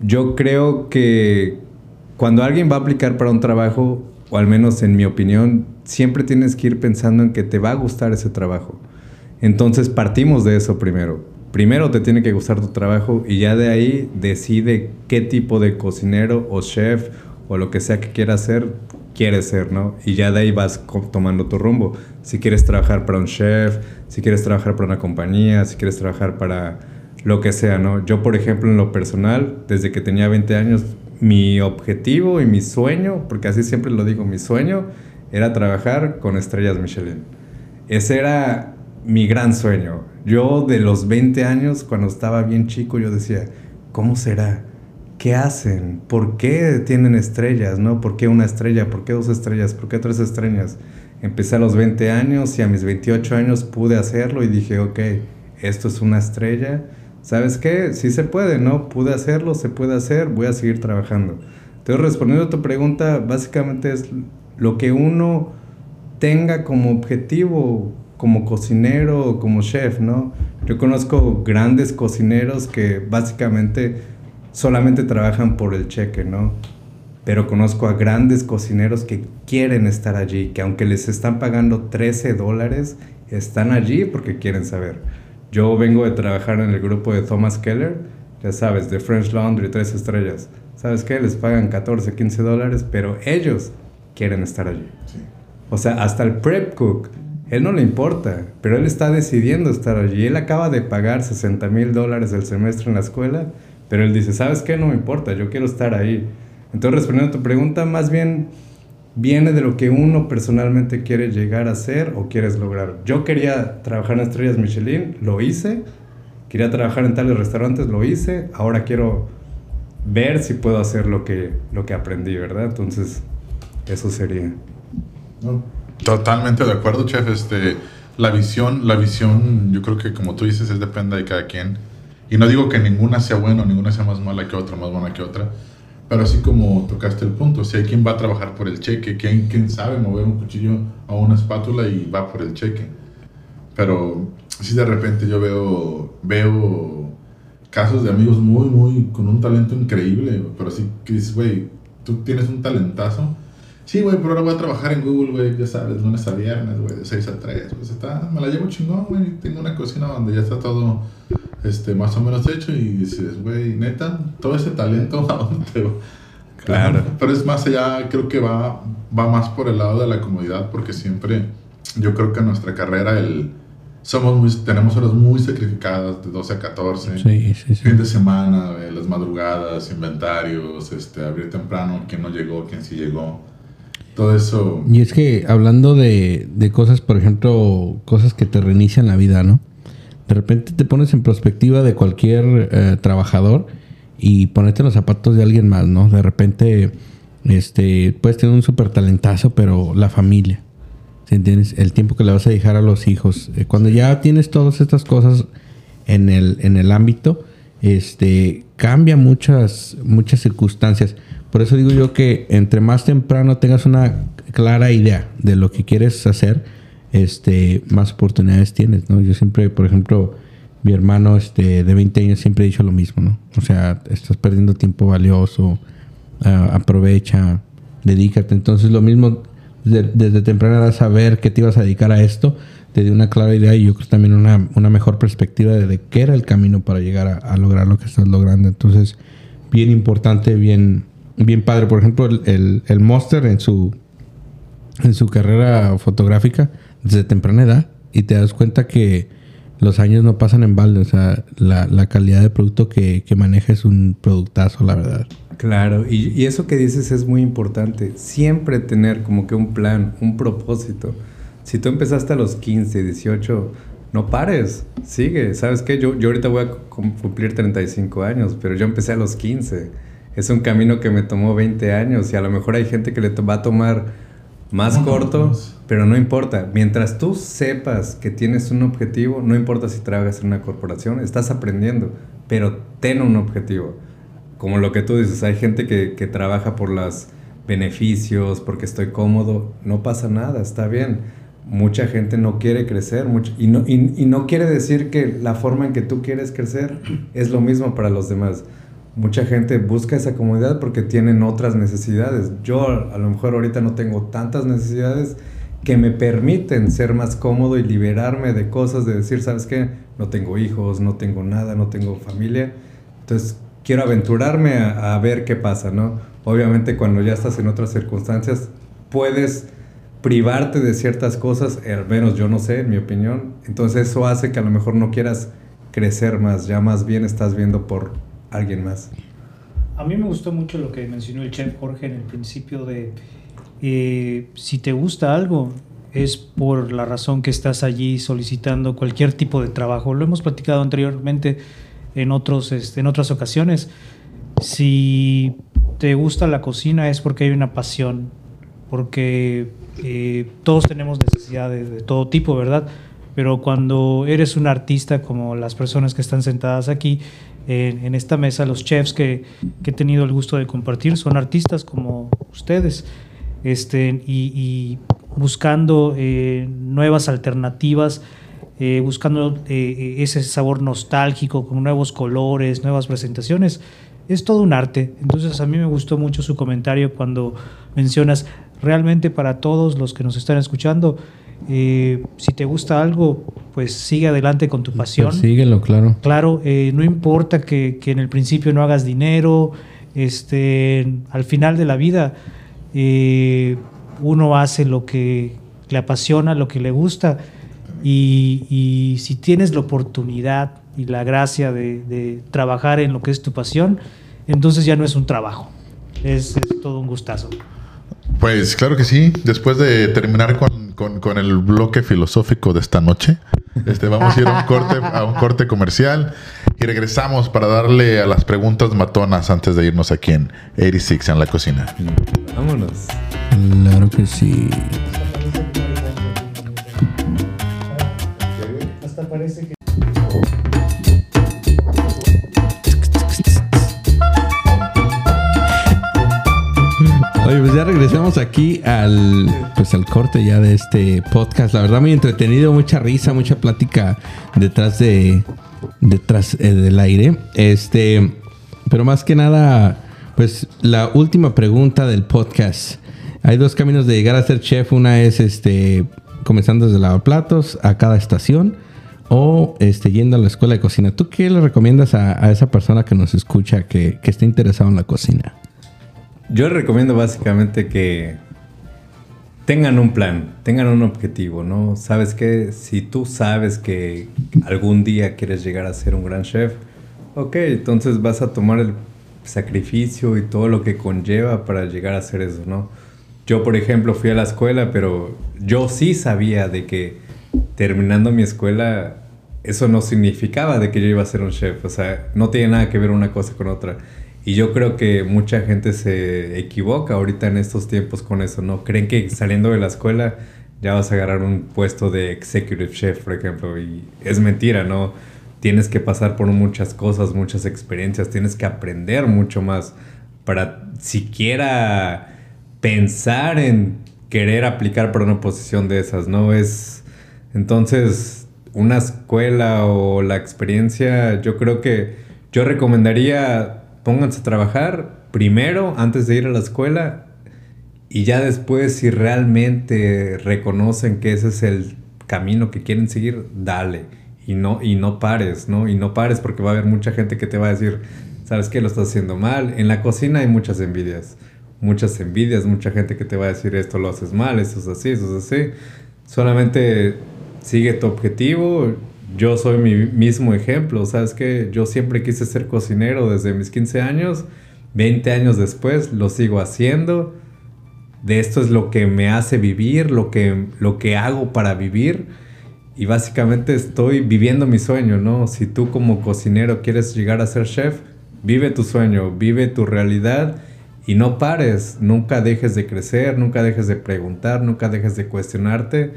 Yo creo que cuando alguien va a aplicar para un trabajo, o al menos en mi opinión, siempre tienes que ir pensando en que te va a gustar ese trabajo. Entonces partimos de eso primero. Primero te tiene que gustar tu trabajo y ya de ahí decide qué tipo de cocinero o chef o lo que sea que quieras hacer, quieres ser, ¿no? Y ya de ahí vas tomando tu rumbo. Si quieres trabajar para un chef, si quieres trabajar para una compañía, si quieres trabajar para lo que sea, ¿no? Yo, por ejemplo, en lo personal, desde que tenía 20 años, mi objetivo y mi sueño, porque así siempre lo digo, mi sueño era trabajar con estrellas Michelin. Ese era mi gran sueño. Yo de los 20 años, cuando estaba bien chico, yo decía, ¿cómo será? ¿Qué hacen? ¿Por qué tienen estrellas? ¿No? ¿Por qué una estrella? ¿Por qué dos estrellas? ¿Por qué tres estrellas? Empecé a los 20 años y a mis 28 años pude hacerlo y dije, ok, esto es una estrella. ¿Sabes qué? Sí se puede, ¿no? Pude hacerlo, se puede hacer, voy a seguir trabajando. Entonces, respondiendo a tu pregunta, básicamente es lo que uno tenga como objetivo, como cocinero o como chef, ¿no? Yo conozco grandes cocineros que básicamente solamente trabajan por el cheque, ¿no? Pero conozco a grandes cocineros que quieren estar allí, que aunque les están pagando 13 dólares, están allí porque quieren saber. Yo vengo de trabajar en el grupo de Thomas Keller, ya sabes, de French Laundry, tres estrellas. ¿Sabes qué? Les pagan 14, 15 dólares, pero ellos quieren estar allí. O sea, hasta el prep cook, él no le importa, pero él está decidiendo estar allí. Él acaba de pagar 60 mil dólares el semestre en la escuela, pero él dice, ¿sabes qué? No me importa, yo quiero estar ahí. Entonces, respondiendo a tu pregunta, más bien viene de lo que uno personalmente quiere llegar a ser o quieres lograr. Yo quería trabajar en Estrellas Michelin, lo hice. Quería trabajar en tales restaurantes, lo hice. Ahora quiero ver si puedo hacer lo que, lo que aprendí, ¿verdad? Entonces, eso sería. Totalmente de acuerdo, chef. Este, la visión, la visión, yo creo que como tú dices, es depende de cada quien. Y no digo que ninguna sea buena, ninguna sea más mala que otra, más buena que otra pero así como tocaste el punto, si hay quien va a trabajar por el cheque, quien, quien sabe mover un cuchillo a una espátula y va por el cheque. Pero si de repente yo veo, veo casos de amigos muy, muy, con un talento increíble, pero así que dices, güey, tú tienes un talentazo. Sí, güey, pero ahora voy a trabajar en Google, güey, ya sabes, lunes a viernes, güey, de 6 a 3. Pues está, me la llevo chingón, güey. Tengo una cocina donde ya está todo este, más o menos hecho y dices, güey, neta, todo ese talento, ¿a dónde te va? Claro. Pero es más allá, creo que va, va más por el lado de la comodidad, porque siempre, yo creo que en nuestra carrera el, somos muy, tenemos horas muy sacrificadas, de 12 a 14, sí, sí, fin de semana, las madrugadas, inventarios, este, abrir temprano, quién no llegó, quién sí llegó. Todo eso. Y es que hablando de, de cosas, por ejemplo, cosas que te reinician la vida, ¿no? De repente te pones en perspectiva de cualquier eh, trabajador y ponerte en los zapatos de alguien más, ¿no? De repente, este, puedes tener un súper talentazo, pero la familia, ¿sí entiendes? El tiempo que le vas a dejar a los hijos. Eh, cuando ya tienes todas estas cosas en el, en el ámbito, este, cambia muchas, muchas circunstancias. Por eso digo yo que entre más temprano tengas una clara idea de lo que quieres hacer, este, más oportunidades tienes, ¿no? Yo siempre, por ejemplo, mi hermano este, de 20 años siempre he dicho lo mismo, ¿no? O sea, estás perdiendo tiempo valioso, ah, aprovecha, dedícate. Entonces, lo mismo, desde temprana edad, saber que te ibas a dedicar a esto, te dio una clara idea y yo creo también una, una mejor perspectiva de, qué era el camino para llegar a, lograr lo que estás logrando. Entonces, bien importante, bien, bien padre. Por ejemplo, el, el, el Monster en su, en su carrera fotográfica, desde temprana edad y te das cuenta que los años no pasan en balde. O sea, la, calidad de producto que, que, maneja es un productazo, la verdad. Claro, y, y, eso que dices es muy importante. Siempre tener como que un plan, un propósito. Si tú empezaste a los 15, 18, no pares, sigue. ¿Sabes qué? Yo, yo ahorita voy a cumplir 35 años, pero yo empecé a los 15. Es un camino que me tomó 20 años y a lo mejor hay gente que le va a tomar más corto, pero no importa. Mientras tú sepas que tienes un objetivo, no importa si trabajas en una corporación, estás aprendiendo, pero ten un objetivo. Como lo que tú dices, hay gente que, que trabaja por los beneficios, porque estoy cómodo, no pasa nada, está bien. Mucha gente no quiere crecer mucho, y, no, y, y no quiere decir que la forma en que tú quieres crecer es lo mismo para los demás mucha gente busca esa comodidad porque tienen otras necesidades. Yo a lo mejor ahorita no tengo tantas necesidades que me permiten ser más cómodo y liberarme de cosas, de decir, ¿sabes qué? No tengo hijos, no tengo nada, no tengo familia. Entonces quiero aventurarme a, ver qué pasa, ¿no? Obviamente cuando ya estás en otras circunstancias, puedes privarte de ciertas cosas, al menos yo no sé, en mi opinión. Entonces eso hace que a lo mejor no quieras crecer más, ya más bien estás viendo por alguien más. A mí me gustó mucho lo que mencionó el chef Jorge en el principio de eh, si te gusta algo es por la razón que estás allí solicitando cualquier tipo de trabajo. Lo hemos platicado anteriormente en, otros, este, en otras ocasiones. Si te gusta la cocina es porque hay una pasión, porque eh, todos tenemos necesidades de todo tipo, ¿verdad? Pero cuando eres un artista como las personas que están sentadas aquí en, esta mesa, los chefs que, he tenido el gusto de compartir son artistas como ustedes este, y, buscando eh, nuevas alternativas, eh, buscando ese sabor nostálgico con nuevos colores, nuevas presentaciones. Es todo un arte. Entonces a mí me gustó mucho su comentario cuando mencionas realmente para todos los que nos están escuchando, eh, si te gusta algo, pues sigue adelante con tu pues pasión. síguelo, claro. Claro, eh, no importa que, en el principio no hagas dinero, este, al final de la vida eh, uno hace lo que le apasiona, lo que le gusta, y, si tienes la oportunidad y la gracia de, trabajar en lo que es tu pasión, entonces ya no es un trabajo, es todo un gustazo. Pues claro que sí. Después de terminar con, el bloque filosófico de esta noche, este, vamos a ir a un, corte, a un corte comercial y regresamos para darle a las preguntas matonas antes de irnos aquí en 86 en la cocina. Vámonos. Claro que sí. Hasta parece que... Pues ya regresamos aquí al, pues al corte ya de este podcast. La verdad muy entretenido, mucha risa, mucha plática detrás de, detrás eh, del aire. Este, pero más que nada, pues la última pregunta del podcast. Hay dos caminos de llegar a ser chef. Una es este, comenzando desde lavaplatos a cada estación o este, yendo a la escuela de cocina. ¿Tú qué le recomiendas a, esa persona que nos escucha que, que esté interesado en la cocina? Yo recomiendo básicamente que tengan un plan, tengan un objetivo, ¿no? Sabes que si tú sabes que algún día quieres llegar a ser un gran chef, ok, entonces vas a tomar el sacrificio y todo lo que conlleva para llegar a hacer eso, ¿no? Yo, por ejemplo, fui a la escuela, pero yo sí sabía de que terminando mi escuela, eso no significaba de que yo iba a ser un chef, o sea, no tiene nada que ver una cosa con otra. Y yo creo que mucha gente se equivoca ahorita en estos tiempos con eso, ¿no? Creen que saliendo de la escuela ya vas a agarrar un puesto de executive chef, por ejemplo, y es mentira, ¿no? Tienes que pasar por muchas cosas, muchas experiencias, tienes que aprender mucho más para siquiera pensar en querer aplicar para una posición de esas, ¿no? Es entonces una escuela o la experiencia, yo creo que yo recomendaría pónganse a trabajar primero antes de ir a la escuela y ya después si realmente reconocen que ese es el camino que quieren seguir, dale y no y no pares, ¿no? Y no pares porque va a haber mucha gente que te va a decir, ¿sabes qué? Lo estás haciendo mal. En la cocina hay muchas envidias, muchas envidias, mucha gente que te va a decir esto lo haces mal, esto es así, eso es así. Solamente sigue tu objetivo, yo soy mi mismo ejemplo, ¿sabes que Yo siempre quise ser cocinero desde mis 15 años, 20 años después lo sigo haciendo. De esto es lo que me hace vivir, lo que, lo que hago para vivir. Y básicamente estoy viviendo mi sueño, ¿no? Si tú como cocinero quieres llegar a ser chef, vive tu sueño, vive tu realidad y no pares, nunca dejes de crecer, nunca dejes de preguntar, nunca dejes de cuestionarte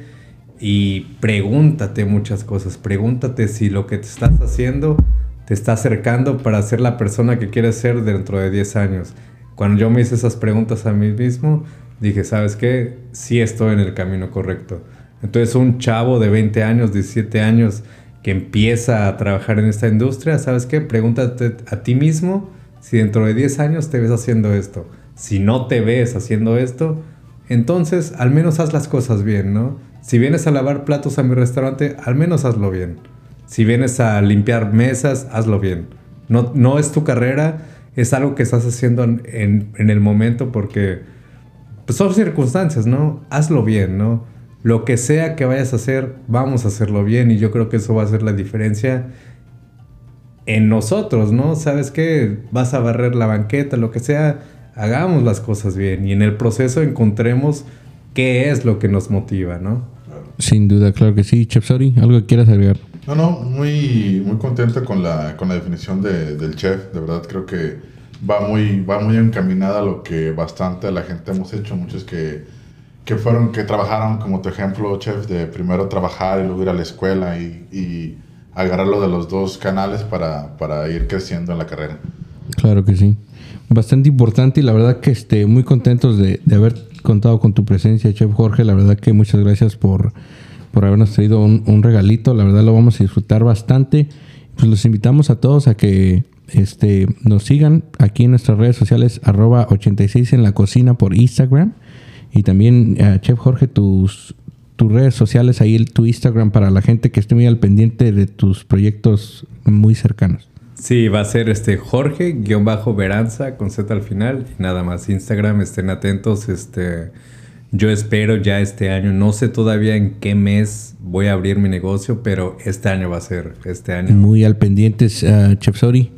y pregúntate muchas cosas. Pregúntate si lo que te estás haciendo te está acercando para ser la persona que quieres ser dentro de 10 años. Cuando yo me hice esas preguntas a mí mismo, dije, ¿sabes qué? Sí estoy en el camino correcto. Entonces un chavo de 20 años, 17 años, que empieza a trabajar en esta industria, ¿sabes qué? Pregúntate a ti mismo si dentro de 10 años te ves haciendo esto. Si no te ves haciendo esto, entonces al menos haz las cosas bien, ¿no? Si vienes a lavar platos a mi restaurante, al menos hazlo bien. Si vienes a limpiar mesas, hazlo bien. No, no es tu carrera, es algo que estás haciendo en, el momento porque pues, son circunstancias, ¿no? Hazlo bien, ¿no? Lo que sea que vayas a hacer, vamos a hacerlo bien y yo creo que eso va a ser la diferencia en nosotros, ¿no? ¿Sabes qué? Vas a barrer la banqueta, lo que sea, hagamos las cosas bien y en el proceso encontremos qué es lo que nos motiva, ¿no? Sin duda, claro que sí. Chef Sori, ¿algo que quieras agregar? No, no, muy, muy contento con la, con la definición de, del chef. De verdad creo que va muy, va muy encaminada a lo que bastante la gente hemos hecho. Muchos que, que fueron, que trabajaron como tu ejemplo, chef, de primero trabajar y luego ir a la escuela y, y agarrarlo de los dos canales para, para ir creciendo en la carrera. Claro que sí. Bastante importante y la verdad que este, muy contentos de, de haber contado con tu presencia, Chef Jorge. La verdad que muchas gracias por, por habernos traído un, un, regalito. La verdad lo vamos a disfrutar bastante. Pues los invitamos a todos a que este, nos sigan aquí en nuestras redes sociales, arroba 86 en la cocina por Instagram. Y también, uh, Chef Jorge, tus, tus redes sociales, ahí el, tu Instagram para la gente que esté muy al pendiente de tus proyectos muy cercanos. Sí, va a ser este Jorge-Veranza con Z al final. Y nada más, Instagram, estén atentos. Este, yo espero ya este año, no sé todavía en qué mes voy a abrir mi negocio, pero este año va a ser, este año. Muy al pendiente, uh, Chef Sori.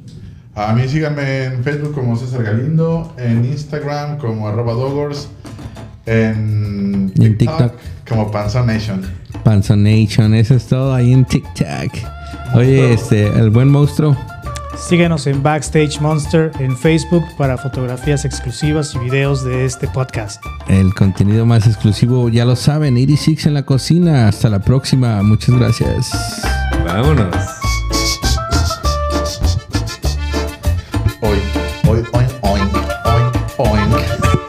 A mí síganme en Facebook como César Galindo, en Instagram como arroba dogors, en TikTok, en TikTok. como Panzonation. Panzonation, eso es todo ahí en TikTok. Oye, este, el buen monstruo. Síguenos en Backstage Monster en Facebook para fotografías exclusivas y videos de este podcast. El contenido más exclusivo, ya lo saben, 86 en la cocina. Hasta la próxima. Muchas gracias. Vámonos. Hoy.